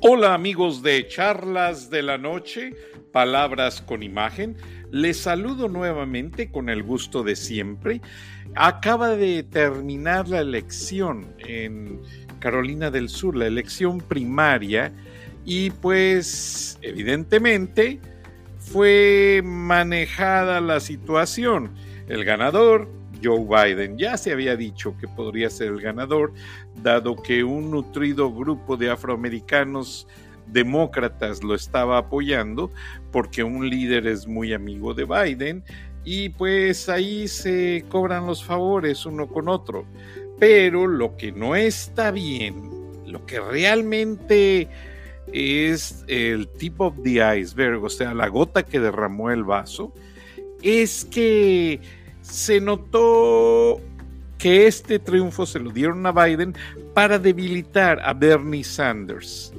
Hola amigos de Charlas de la Noche, Palabras con Imagen. Les saludo nuevamente con el gusto de siempre. Acaba de terminar la elección en Carolina del Sur, la elección primaria, y pues evidentemente fue manejada la situación. El ganador, Joe Biden. Ya se había dicho que podría ser el ganador, dado que un nutrido grupo de afroamericanos demócratas lo estaba apoyando, porque un líder es muy amigo de Biden, y pues ahí se cobran los favores uno con otro. Pero lo que no está bien, lo que realmente es el tip of the iceberg, o sea, la gota que derramó el vaso, es que se notó que este triunfo se lo dieron a Biden para debilitar a Bernie Sanders.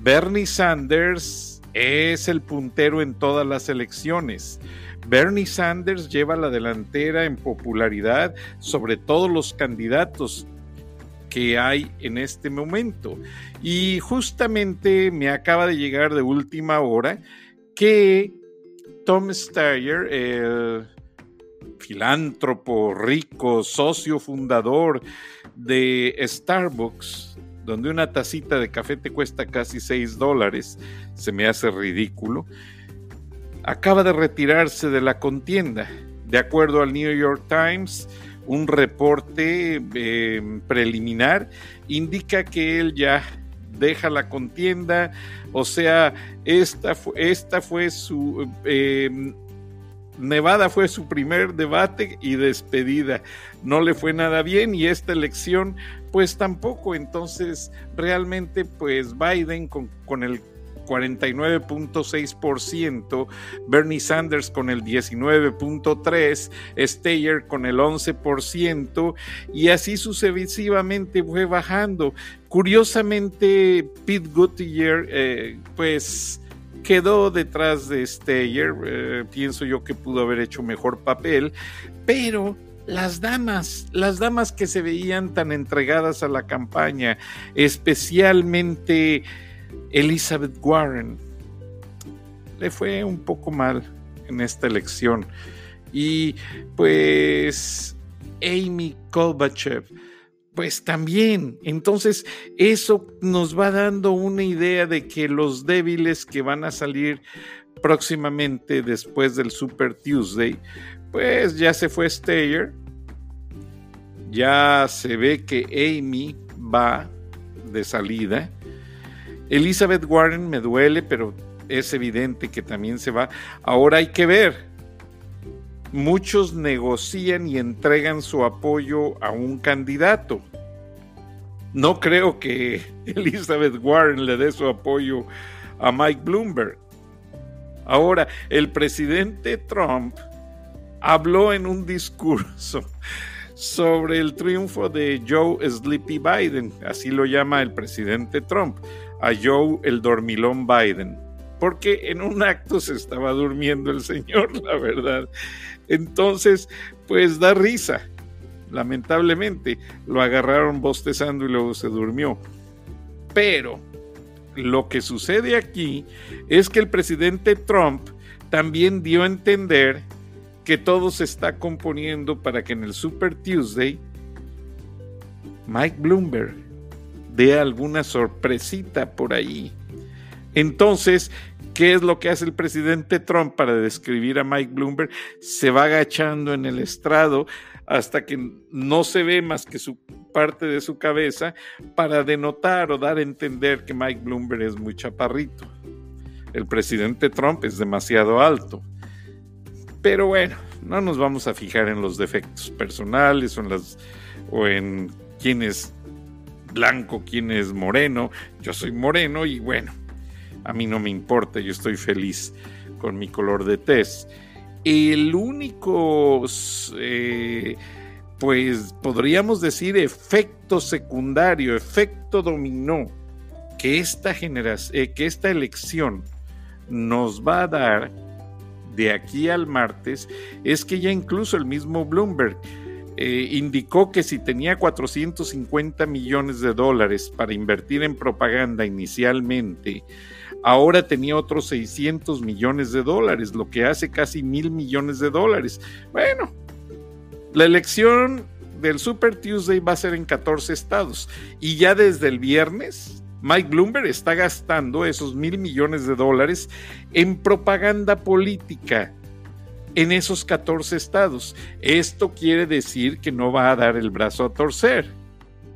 Bernie Sanders es el puntero en todas las elecciones. Bernie Sanders lleva la delantera en popularidad sobre todos los candidatos que hay en este momento. Y justamente me acaba de llegar de última hora que Tom Steyer, el filántropo, rico, socio fundador de Starbucks, donde una tacita de café te cuesta casi 6 dólares, se me hace ridículo, acaba de retirarse de la contienda. De acuerdo al New York Times, un reporte eh, preliminar indica que él ya deja la contienda, o sea, esta, esta fue su... Eh, Nevada fue su primer debate y despedida. No le fue nada bien y esta elección pues tampoco. Entonces realmente pues Biden con, con el 49.6%, Bernie Sanders con el 19.3%, Steyer con el 11% y así sucesivamente fue bajando. Curiosamente, Pete Buttigieg, eh, pues quedó detrás de Steyer, eh, pienso yo que pudo haber hecho mejor papel, pero las damas, las damas que se veían tan entregadas a la campaña, especialmente Elizabeth Warren, le fue un poco mal en esta elección. Y pues Amy Kolbachev, pues también, entonces eso nos va dando una idea de que los débiles que van a salir próximamente después del Super Tuesday, pues ya se fue Steyer, ya se ve que Amy va de salida. Elizabeth Warren me duele, pero es evidente que también se va. Ahora hay que ver muchos negocian y entregan su apoyo a un candidato. No creo que Elizabeth Warren le dé su apoyo a Mike Bloomberg. Ahora, el presidente Trump habló en un discurso sobre el triunfo de Joe Sleepy Biden, así lo llama el presidente Trump, a Joe el dormilón Biden porque en un acto se estaba durmiendo el señor, la verdad. Entonces, pues da risa. Lamentablemente, lo agarraron bostezando y luego se durmió. Pero lo que sucede aquí es que el presidente Trump también dio a entender que todo se está componiendo para que en el Super Tuesday Mike Bloomberg dé alguna sorpresita por ahí. Entonces, ¿qué es lo que hace el presidente Trump para describir a Mike Bloomberg? Se va agachando en el estrado hasta que no se ve más que su parte de su cabeza para denotar o dar a entender que Mike Bloomberg es muy chaparrito. El presidente Trump es demasiado alto. Pero bueno, no nos vamos a fijar en los defectos personales o en, o en quién es blanco, quién es moreno. Yo soy moreno y bueno, a mí no me importa, yo estoy feliz con mi color de test. El único, eh, pues podríamos decir, efecto secundario, efecto dominó que esta, generación, eh, que esta elección nos va a dar de aquí al martes es que ya incluso el mismo Bloomberg eh, indicó que si tenía 450 millones de dólares para invertir en propaganda inicialmente, ahora tenía otros 600 millones de dólares, lo que hace casi mil millones de dólares. Bueno, la elección del Super Tuesday va a ser en 14 estados y ya desde el viernes Mike Bloomberg está gastando esos mil millones de dólares en propaganda política en esos 14 estados. Esto quiere decir que no va a dar el brazo a torcer.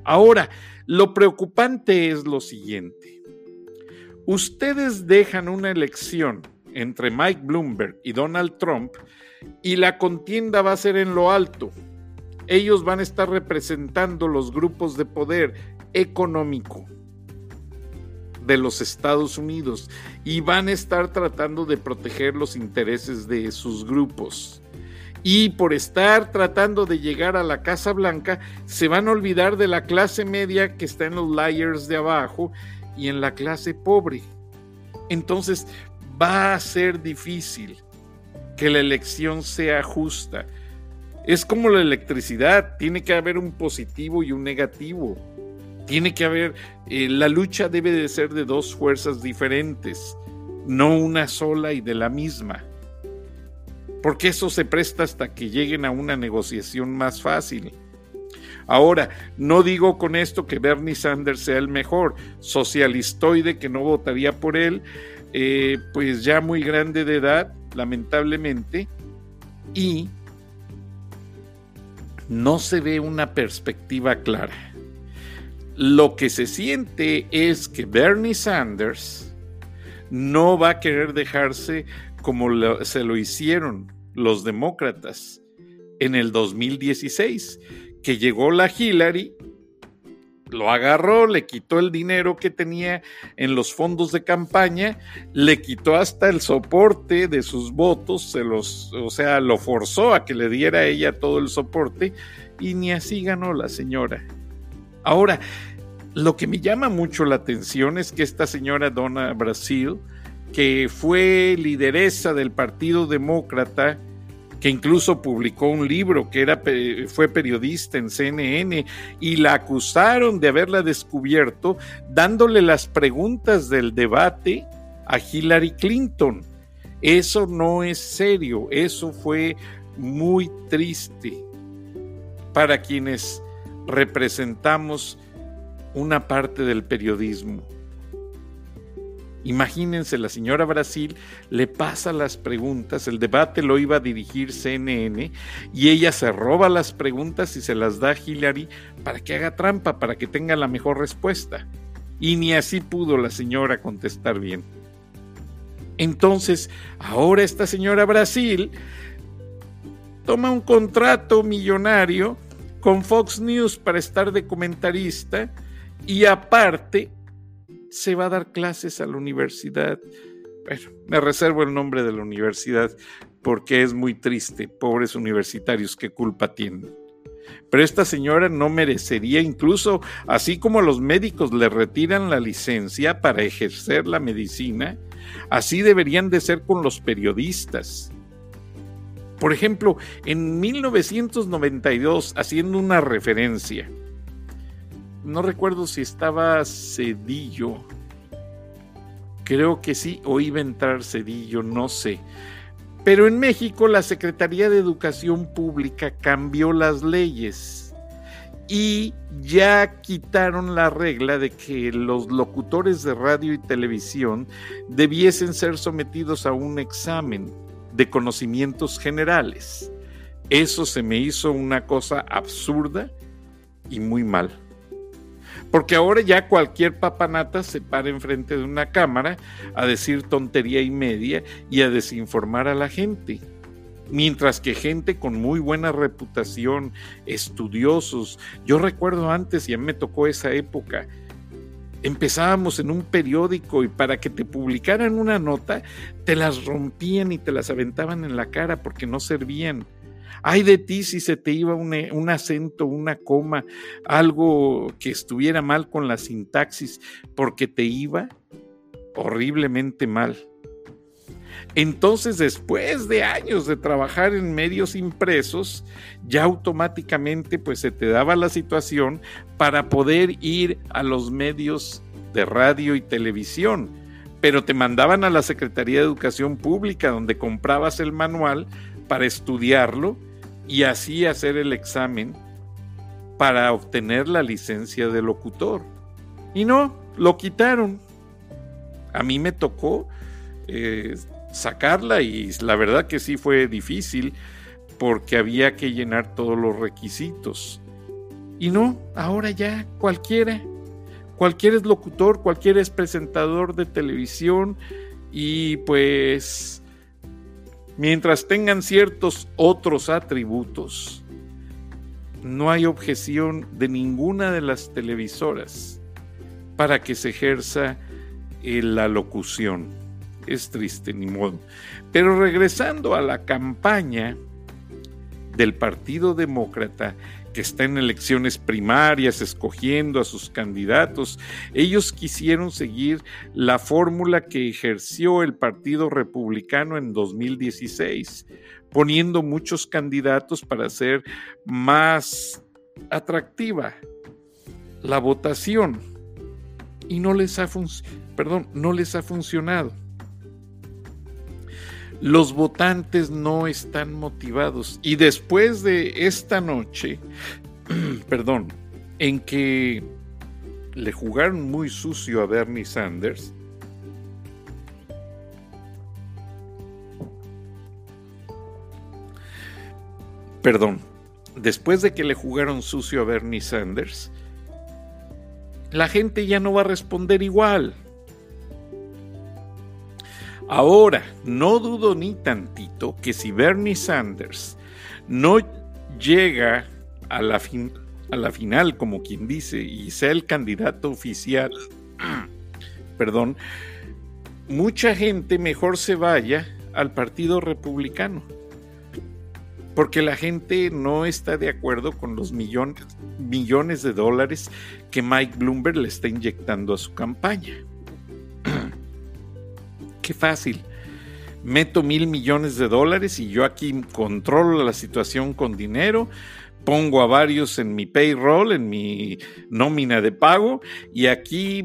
Ahora, lo preocupante es lo siguiente. Ustedes dejan una elección entre Mike Bloomberg y Donald Trump y la contienda va a ser en lo alto. Ellos van a estar representando los grupos de poder económico de los Estados Unidos y van a estar tratando de proteger los intereses de sus grupos. Y por estar tratando de llegar a la Casa Blanca, se van a olvidar de la clase media que está en los layers de abajo y en la clase pobre. Entonces va a ser difícil que la elección sea justa. Es como la electricidad, tiene que haber un positivo y un negativo. Tiene que haber, eh, la lucha debe de ser de dos fuerzas diferentes, no una sola y de la misma. Porque eso se presta hasta que lleguen a una negociación más fácil. Ahora, no digo con esto que Bernie Sanders sea el mejor, socialistoide que no votaría por él, eh, pues ya muy grande de edad, lamentablemente, y no se ve una perspectiva clara. Lo que se siente es que Bernie Sanders no va a querer dejarse como se lo hicieron los demócratas en el 2016, que llegó la Hillary, lo agarró, le quitó el dinero que tenía en los fondos de campaña, le quitó hasta el soporte de sus votos, se los, o sea, lo forzó a que le diera a ella todo el soporte y ni así ganó la señora. Ahora, lo que me llama mucho la atención es que esta señora Donna Brasil, que fue lideresa del Partido Demócrata, que incluso publicó un libro, que era, fue periodista en CNN, y la acusaron de haberla descubierto dándole las preguntas del debate a Hillary Clinton. Eso no es serio, eso fue muy triste para quienes representamos una parte del periodismo. Imagínense, la señora Brasil le pasa las preguntas, el debate lo iba a dirigir CNN y ella se roba las preguntas y se las da a Hillary para que haga trampa, para que tenga la mejor respuesta. Y ni así pudo la señora contestar bien. Entonces, ahora esta señora Brasil toma un contrato millonario con Fox News para estar de comentarista y aparte se va a dar clases a la universidad. Bueno, me reservo el nombre de la universidad porque es muy triste, pobres universitarios, qué culpa tienen. Pero esta señora no merecería, incluso así como los médicos le retiran la licencia para ejercer la medicina, así deberían de ser con los periodistas. Por ejemplo, en 1992, haciendo una referencia, no recuerdo si estaba Cedillo. Creo que sí, o iba a entrar Cedillo, no sé. Pero en México la Secretaría de Educación Pública cambió las leyes y ya quitaron la regla de que los locutores de radio y televisión debiesen ser sometidos a un examen de conocimientos generales. Eso se me hizo una cosa absurda y muy mal. Porque ahora ya cualquier papanata se para enfrente de una cámara a decir tontería y media y a desinformar a la gente. Mientras que gente con muy buena reputación, estudiosos, yo recuerdo antes, y a mí me tocó esa época, empezábamos en un periódico y para que te publicaran una nota, te las rompían y te las aventaban en la cara porque no servían Ay de ti si se te iba un, un, acento, una coma, algo que estuviera mal con la sintaxis, porque te iba horriblemente mal. Entonces, después de años de trabajar en medios impresos, ya automáticamente pues se te daba la situación para poder ir a los medios de radio y televisión, pero te mandaban a la Secretaría de Educación Pública donde comprabas el manual para estudiarlo y así hacer el examen para obtener la licencia de locutor. Y no, lo quitaron. A mí me tocó eh, sacarla y la verdad que sí fue difícil porque había que llenar todos los requisitos. Y no, ahora ya cualquiera, cualquiera es locutor, cualquiera es presentador de televisión y pues mientras tengan ciertos otros atributos, no hay objeción de ninguna de las televisoras para que se ejerza eh, la locución es triste, ni modo. Pero regresando a la campaña del Partido Demócrata, que está en elecciones primarias escogiendo a sus candidatos, ellos quisieron seguir la fórmula que ejerció el Partido Republicano en 2016, poniendo muchos candidatos para hacer más atractiva la votación. Y no les ha, perdón, no les ha funcionado los votantes no están motivados. Y después de esta noche, perdón, en que le jugaron muy sucio a Bernie Sanders, perdón, después de que le jugaron sucio a Bernie Sanders, la gente ya no va a responder igual. Ahora, no dudo ni tantito que si Bernie Sanders no llega a la, a la final, como quien dice, y sea el candidato oficial, perdón, mucha gente mejor se vaya al Partido Republicano. Porque la gente no está de acuerdo con los millones, millones de dólares que Mike Bloomberg le está inyectando a su campaña fácil. Meto mil millones de dólares y yo aquí controlo la situación con dinero, pongo a varios en mi payroll, en mi nómina de pago y aquí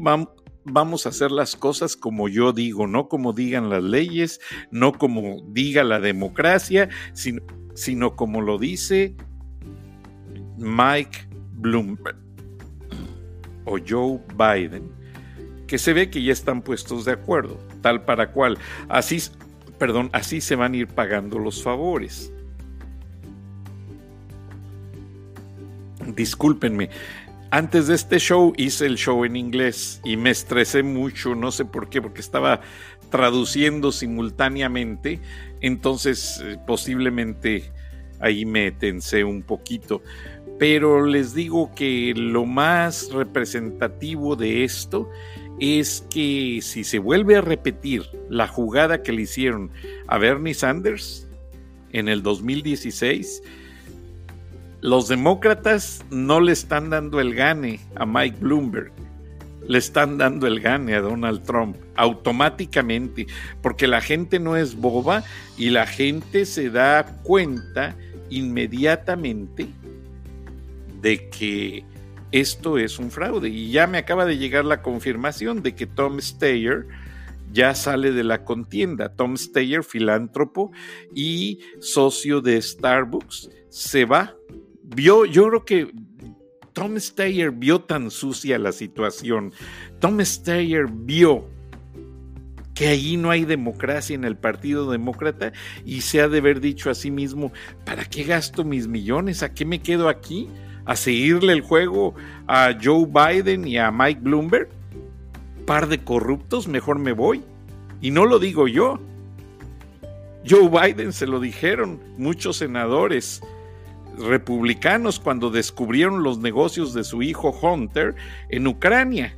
vamos a hacer las cosas como yo digo, no como digan las leyes, no como diga la democracia, sino, sino como lo dice Mike Bloomberg o Joe Biden, que se ve que ya están puestos de acuerdo tal para cual. Así, perdón, así se van a ir pagando los favores. Discúlpenme. Antes de este show hice el show en inglés y me estresé mucho, no sé por qué, porque estaba traduciendo simultáneamente, entonces eh, posiblemente ahí me tensé un poquito. Pero les digo que lo más representativo de esto es que si se vuelve a repetir la jugada que le hicieron a Bernie Sanders en el 2016, los demócratas no le están dando el gane a Mike Bloomberg, le están dando el gane a Donald Trump automáticamente, porque la gente no es boba y la gente se da cuenta inmediatamente de que esto es un fraude. Y ya me acaba de llegar la confirmación de que Tom Steyer ya sale de la contienda. Tom Steyer, filántropo y socio de Starbucks, se va. Vio, yo creo que Tom Steyer vio tan sucia la situación. Tom Steyer vio que ahí no hay democracia en el Partido Demócrata y se ha de haber dicho a sí mismo, ¿para qué gasto mis millones? ¿A qué me quedo aquí? A seguirle el juego a Joe Biden y a Mike Bloomberg? Par de corruptos, mejor me voy. Y no lo digo yo. Joe Biden se lo dijeron muchos senadores republicanos cuando descubrieron los negocios de su hijo Hunter en Ucrania.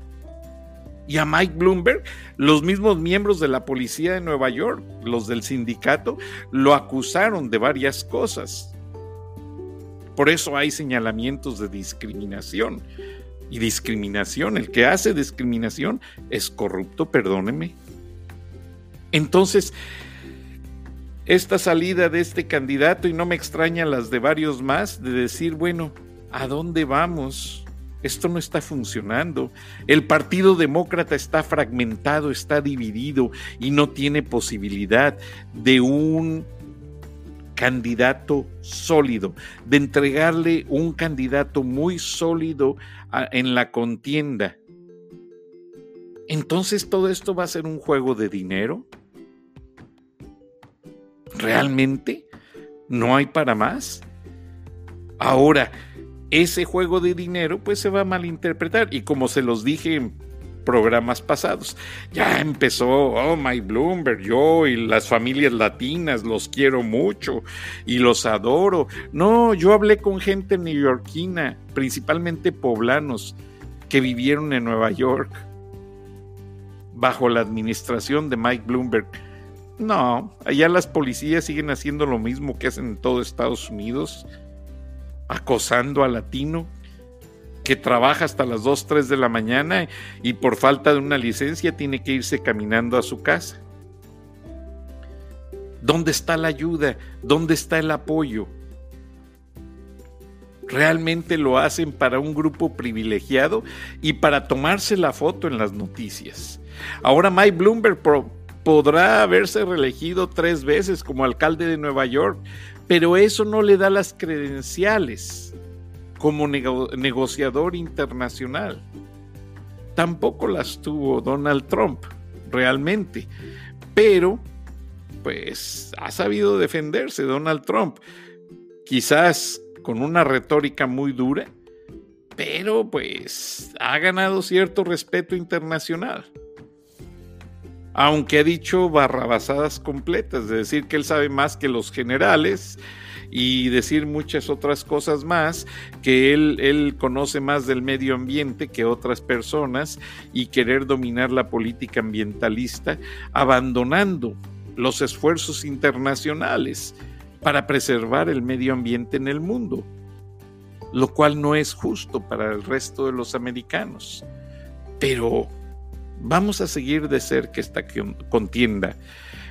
Y a Mike Bloomberg, los mismos miembros de la policía de Nueva York, los del sindicato, lo acusaron de varias cosas. Por eso hay señalamientos de discriminación. Y discriminación, el que hace discriminación es corrupto, perdóneme. Entonces, esta salida de este candidato y no me extraña las de varios más, de decir, bueno, ¿a dónde vamos? Esto no está funcionando. El Partido Demócrata está fragmentado, está dividido y no tiene posibilidad de un candidato sólido, de entregarle un candidato muy sólido en la contienda. Entonces todo esto va a ser un juego de dinero. ¿Realmente? ¿No hay para más? Ahora, ese juego de dinero pues se va a malinterpretar y como se los dije programas pasados, ya empezó, oh my Bloomberg, yo y las familias latinas los quiero mucho y los adoro. No, yo hablé con gente neoyorquina, principalmente poblanos, que vivieron en Nueva York bajo la administración de Mike Bloomberg. No, allá las policías siguen haciendo lo mismo que hacen en todo Estados Unidos, acosando al latino que trabaja hasta las 2, 3 de la mañana y por falta de una licencia tiene que irse caminando a su casa. ¿Dónde está la ayuda? ¿Dónde está el apoyo? Realmente lo hacen para un grupo privilegiado y para tomarse la foto en las noticias. Ahora Mike Bloomberg podrá haberse reelegido tres veces como alcalde de Nueva York, pero eso no le da las credenciales como negociador internacional. Tampoco las tuvo Donald Trump, realmente. Pero, pues, ha sabido defenderse Donald Trump. Quizás con una retórica muy dura, pero pues ha ganado cierto respeto internacional aunque ha dicho barrabasadas completas, de decir que él sabe más que los generales y decir muchas otras cosas más, que él, él conoce más del medio ambiente que otras personas y querer dominar la política ambientalista, abandonando los esfuerzos internacionales para preservar el medio ambiente en el mundo, lo cual no es justo para el resto de los americanos. Pero Vamos a seguir de cerca esta contienda.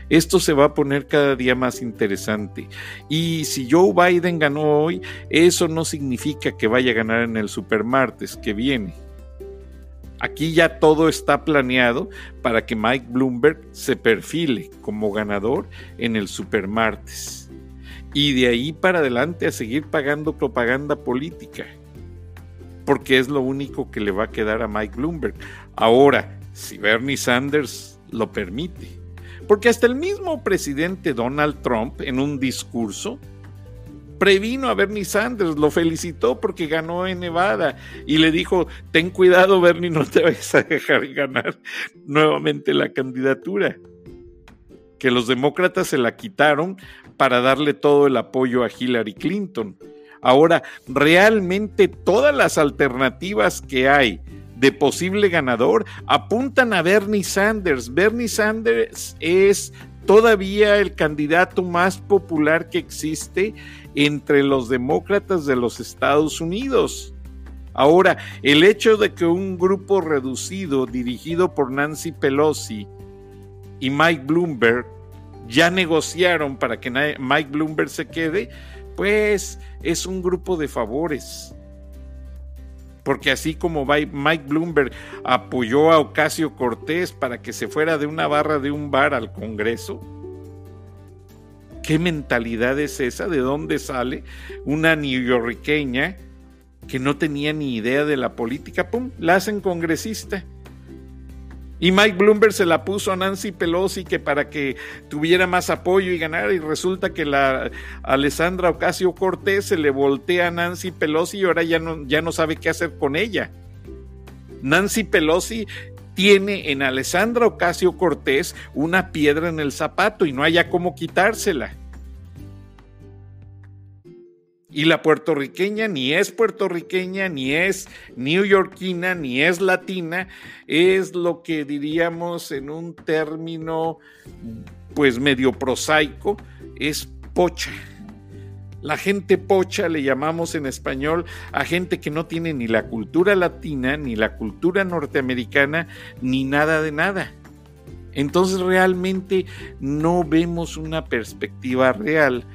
Esto se va a poner cada día más interesante. Y si Joe Biden ganó hoy, eso no significa que vaya a ganar en el supermartes que viene. Aquí ya todo está planeado para que Mike Bloomberg se perfile como ganador en el supermartes. Y de ahí para adelante a seguir pagando propaganda política. Porque es lo único que le va a quedar a Mike Bloomberg. Ahora, si Bernie Sanders lo permite. Porque hasta el mismo presidente Donald Trump en un discurso previno a Bernie Sanders, lo felicitó porque ganó en Nevada y le dijo, ten cuidado Bernie, no te vayas a dejar ganar nuevamente la candidatura. Que los demócratas se la quitaron para darle todo el apoyo a Hillary Clinton. Ahora, realmente todas las alternativas que hay de posible ganador apuntan a Bernie Sanders. Bernie Sanders es todavía el candidato más popular que existe entre los demócratas de los Estados Unidos. Ahora, el hecho de que un grupo reducido dirigido por Nancy Pelosi y Mike Bloomberg ya negociaron para que Mike Bloomberg se quede, pues es un grupo de favores porque así como Mike Bloomberg apoyó a Ocasio Cortés para que se fuera de una barra de un bar al Congreso, ¿qué mentalidad es esa? ¿De dónde sale una neoyorqueña que no tenía ni idea de la política? ¡Pum! La hacen congresista y Mike Bloomberg se la puso a Nancy Pelosi que para que tuviera más apoyo y ganara y resulta que la Alessandra Ocasio Cortés se le voltea a Nancy Pelosi y ahora ya no, ya no sabe qué hacer con ella. Nancy Pelosi tiene en Alessandra Ocasio Cortés una piedra en el zapato y no haya cómo quitársela. Y la puertorriqueña ni es puertorriqueña, ni es neoyorquina, ni es latina, es lo que diríamos en un término pues medio prosaico, es pocha. La gente pocha le llamamos en español a gente que no tiene ni la cultura latina, ni la cultura norteamericana, ni nada de nada. Entonces realmente no vemos una perspectiva real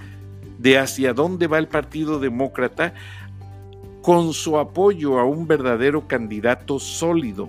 de hacia dónde va el Partido Demócrata con su apoyo a un verdadero candidato sólido.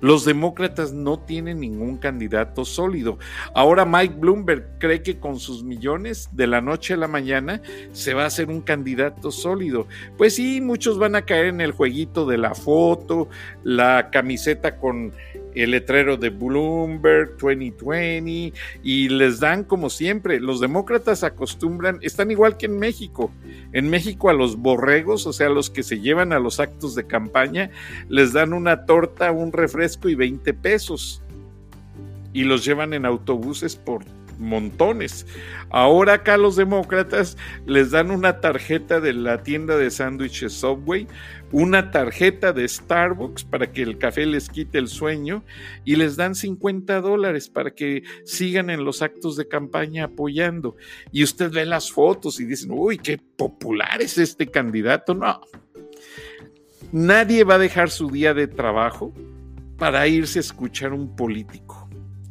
Los demócratas no tienen ningún candidato sólido. Ahora Mike Bloomberg cree que con sus millones de la noche a la mañana se va a hacer un candidato sólido. Pues sí, muchos van a caer en el jueguito de la foto, la camiseta con el letrero de Bloomberg 2020 y les dan como siempre, los demócratas acostumbran, están igual que en México. En México a los borregos, o sea, los que se llevan a los actos de campaña, les dan una torta, un refresco y 20 pesos. Y los llevan en autobuses por montones. Ahora acá los demócratas les dan una tarjeta de la tienda de sándwiches Subway, una tarjeta de Starbucks para que el café les quite el sueño y les dan 50 dólares para que sigan en los actos de campaña apoyando. Y usted ve las fotos y dicen, uy, qué popular es este candidato. No, nadie va a dejar su día de trabajo para irse a escuchar un político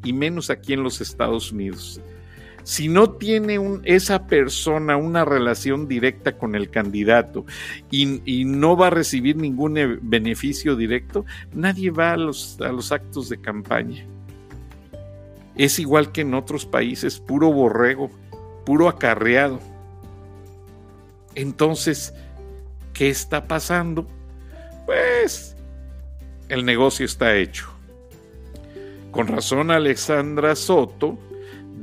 y menos aquí en los Estados Unidos. Si no tiene esa persona una relación directa con el candidato y, no va a recibir ningún e, beneficio directo, nadie va a los, a los actos de campaña. Es igual que en otros países, puro borrego, puro acarreado. Entonces, ¿qué está pasando? Pues el negocio está hecho. Con razón, Alexandra Soto,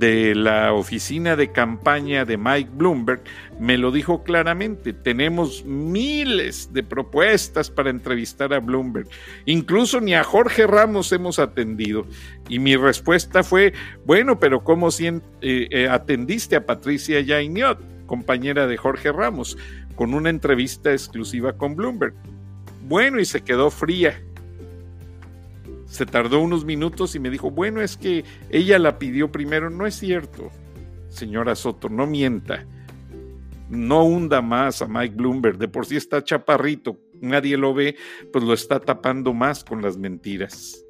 de la oficina de campaña de Mike Bloomberg, me lo dijo claramente. Tenemos miles de propuestas para entrevistar a Bloomberg. Incluso ni a Jorge Ramos hemos atendido. Y mi respuesta fue, bueno, pero ¿cómo si, eh, eh, atendiste a Patricia Yainiot, compañera de Jorge Ramos, con una entrevista exclusiva con Bloomberg? Bueno, y se quedó fría se tardó unos minutos y me dijo, bueno, es que ella la pidió primero. No es cierto, señora Soto, no mienta. No hunda más a Mike Bloomberg. De por sí está chaparrito, nadie lo ve, pues lo está tapando más con las mentiras.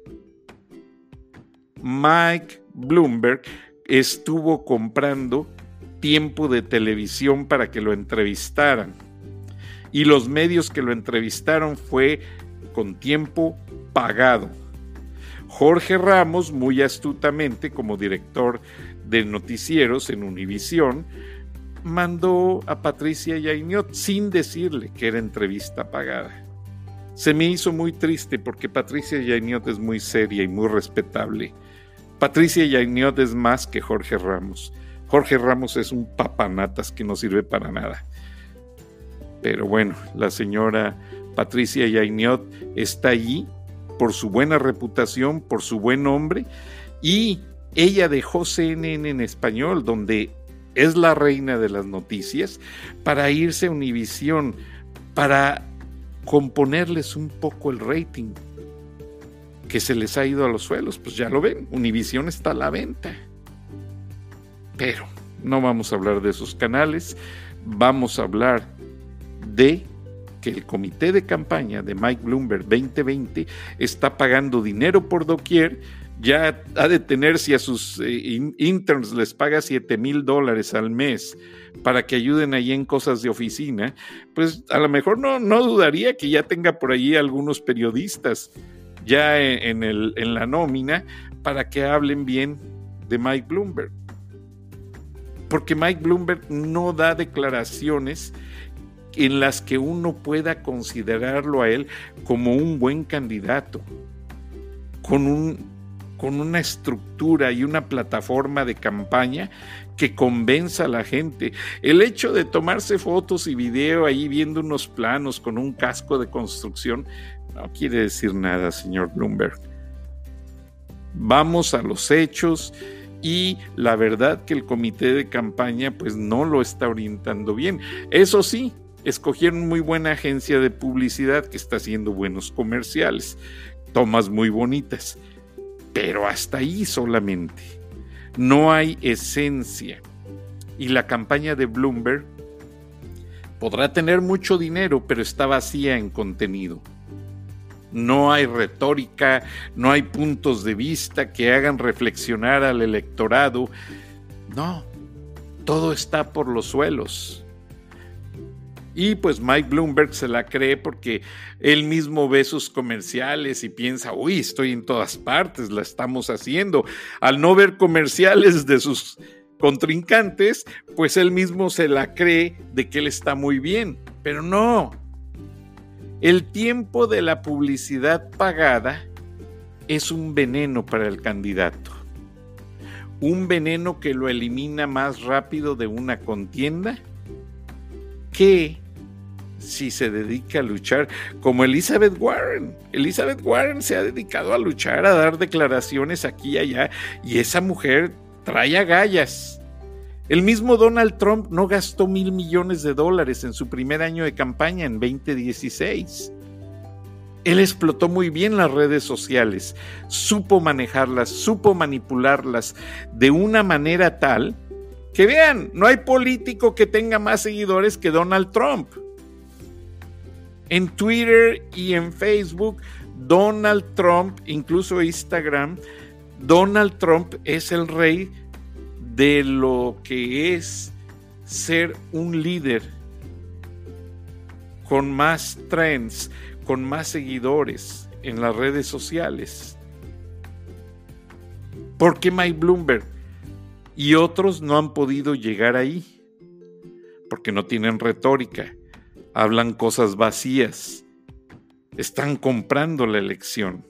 Mike Bloomberg estuvo comprando tiempo de televisión para que lo entrevistaran. Y los medios que lo entrevistaron fue con tiempo pagado. Jorge Ramos, muy astutamente como director de noticieros en Univisión, mandó a Patricia Yainiot sin decirle que era entrevista pagada. Se me hizo muy triste porque Patricia Yainiot es muy seria y muy respetable. Patricia Yainiot es más que Jorge Ramos. Jorge Ramos es un papanatas que no sirve para nada. Pero bueno, la señora Patricia Yainiot está allí por su buena reputación, por su buen nombre, y ella dejó CNN en español, donde es la reina de las noticias, para irse a Univisión, para componerles un poco el rating, que se les ha ido a los suelos, pues ya lo ven, Univisión está a la venta. Pero no vamos a hablar de esos canales, vamos a hablar de que el comité de campaña de Mike Bloomberg 2020 está pagando dinero por doquier, ya ha de tener si a sus eh, interns les paga 7 mil dólares al mes para que ayuden ahí en cosas de oficina, pues a lo mejor no, no dudaría que ya tenga por ahí algunos periodistas ya en, el, en la nómina para que hablen bien de Mike Bloomberg. Porque Mike Bloomberg no da declaraciones en las que uno pueda considerarlo a él como un buen candidato, con, un, con una estructura y una plataforma de campaña que convenza a la gente. El hecho de tomarse fotos y video ahí viendo unos planos con un casco de construcción no quiere decir nada, señor Bloomberg. Vamos a los hechos y la verdad que el comité de campaña pues no lo está orientando bien. Eso sí, escogieron muy buena agencia de publicidad que está haciendo buenos comerciales, tomas muy bonitas, pero hasta ahí solamente. No hay esencia. Y la campaña de Bloomberg podrá tener mucho dinero, pero está vacía en contenido. no hay retórica, no hay puntos de vista que hagan reflexionar al electorado. No, todo está por los suelos. Y pues Mike Bloomberg se la cree porque él mismo ve sus comerciales y piensa, uy, estoy en todas partes, la estamos haciendo. Al no ver comerciales de sus contrincantes, pues él mismo se la cree de que él está muy bien. Pero no, el tiempo de la publicidad pagada es un veneno para el candidato. Un veneno que lo elimina más rápido de una contienda que si se dedica a luchar como Elizabeth Warren. Elizabeth Warren se ha dedicado a luchar, a dar declaraciones aquí y allá, y esa mujer trae agallas. El mismo Donald Trump no gastó mil millones de dólares en su primer año de campaña en 2016. Él explotó muy bien las redes sociales, supo manejarlas, supo manipularlas de una manera tal que vean, no hay político que tenga más seguidores que Donald Trump. En Twitter y en Facebook, Donald Trump, incluso Instagram, Donald Trump es el rey de lo que es ser un líder con más trends, con más seguidores en las redes sociales. ¿Por qué Mike Bloomberg y otros no han podido llegar ahí? Porque no tienen retórica, hablan cosas vacías, están comprando la elección.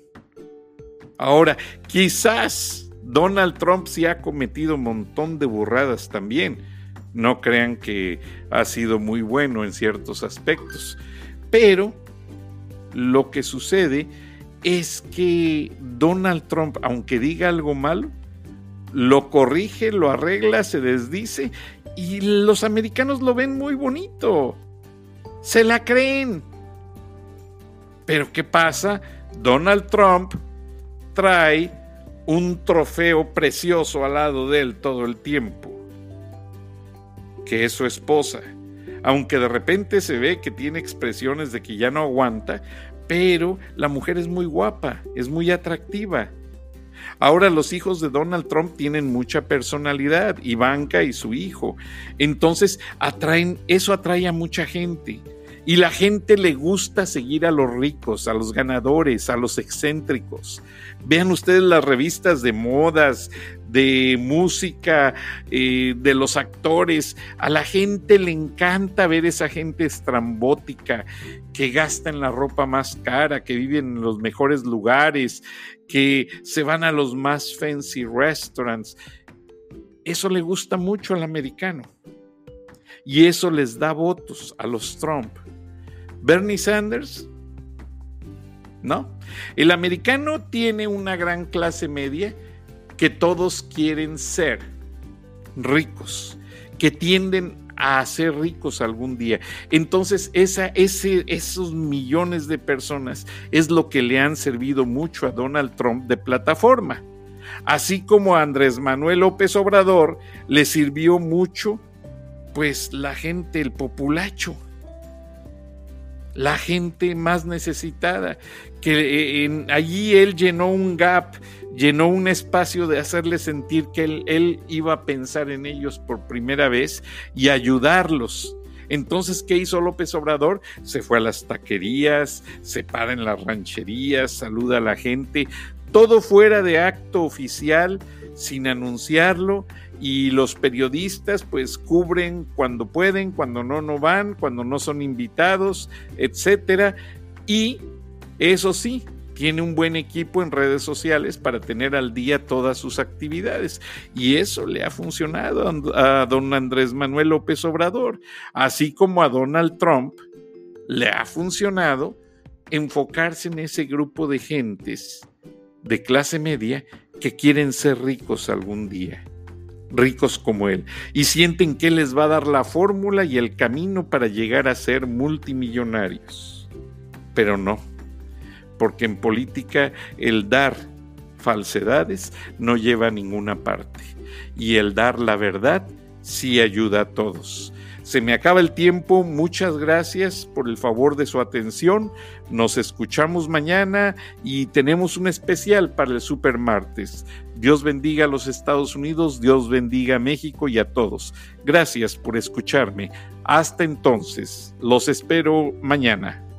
Ahora, quizás Donald Trump sí ha cometido un montón de burradas también. No crean que ha sido muy bueno en ciertos aspectos. Pero lo que sucede es que Donald Trump, aunque diga algo malo, lo corrige, lo arregla, se desdice y los americanos lo ven muy bonito. Se la creen. Pero ¿qué pasa? Donald Trump trae un trofeo precioso al lado de él todo el tiempo, que es su esposa. Aunque de repente se ve que tiene expresiones de que ya no aguanta, pero la mujer es muy guapa, es muy atractiva. Ahora los hijos de Donald Trump tienen mucha personalidad, Ivanka y su hijo. Entonces atraen, eso atrae a mucha gente. Y la gente le gusta seguir a los ricos, a los ganadores, a los excéntricos. Vean ustedes las revistas de modas, de música, eh, de los actores. A la gente le encanta ver esa gente estrambótica que gasta en la ropa más cara, que vive en los mejores lugares, que se van a los más fancy restaurants. Eso le gusta mucho al americano. Y eso les da votos a los Trump. Bernie Sanders, ¿no? El americano tiene una gran clase media que todos quieren ser ricos, que tienden a ser ricos algún día. Entonces, esa, ese, esos millones de personas es lo que le han servido mucho a Donald Trump de plataforma. Así como Andrés Manuel López Obrador le sirvió mucho, pues la gente, el populacho, la gente más necesitada, que eh, allí él llenó un gap, llenó un espacio de hacerle sentir que él, él iba a pensar en ellos por primera vez y ayudarlos. Entonces, ¿qué hizo López Obrador? Se fue a las taquerías, se para en las rancherías, saluda a la gente, todo fuera de acto oficial, sin anunciarlo, y los periodistas pues cubren cuando pueden, cuando no, no van, cuando no son invitados, etcétera. Y eso sí, tiene un buen equipo en redes sociales para tener al día todas sus actividades. Y eso le ha funcionado a don Andrés Manuel López Obrador, así como a Donald Trump le ha funcionado enfocarse en ese grupo de gentes de clase media que quieren ser ricos algún día ricos como él y sienten que les va a dar la fórmula y el camino para llegar a ser multimillonarios. Pero no, porque en política el dar falsedades no lleva a ninguna parte y el dar la verdad sí ayuda a todos. Se me acaba el tiempo. Muchas gracias por el favor de su atención. Nos escuchamos mañana y tenemos un especial para el Super Martes. Dios bendiga a los Estados Unidos, Dios bendiga a México y a todos. Gracias por escucharme. Hasta entonces, los espero mañana.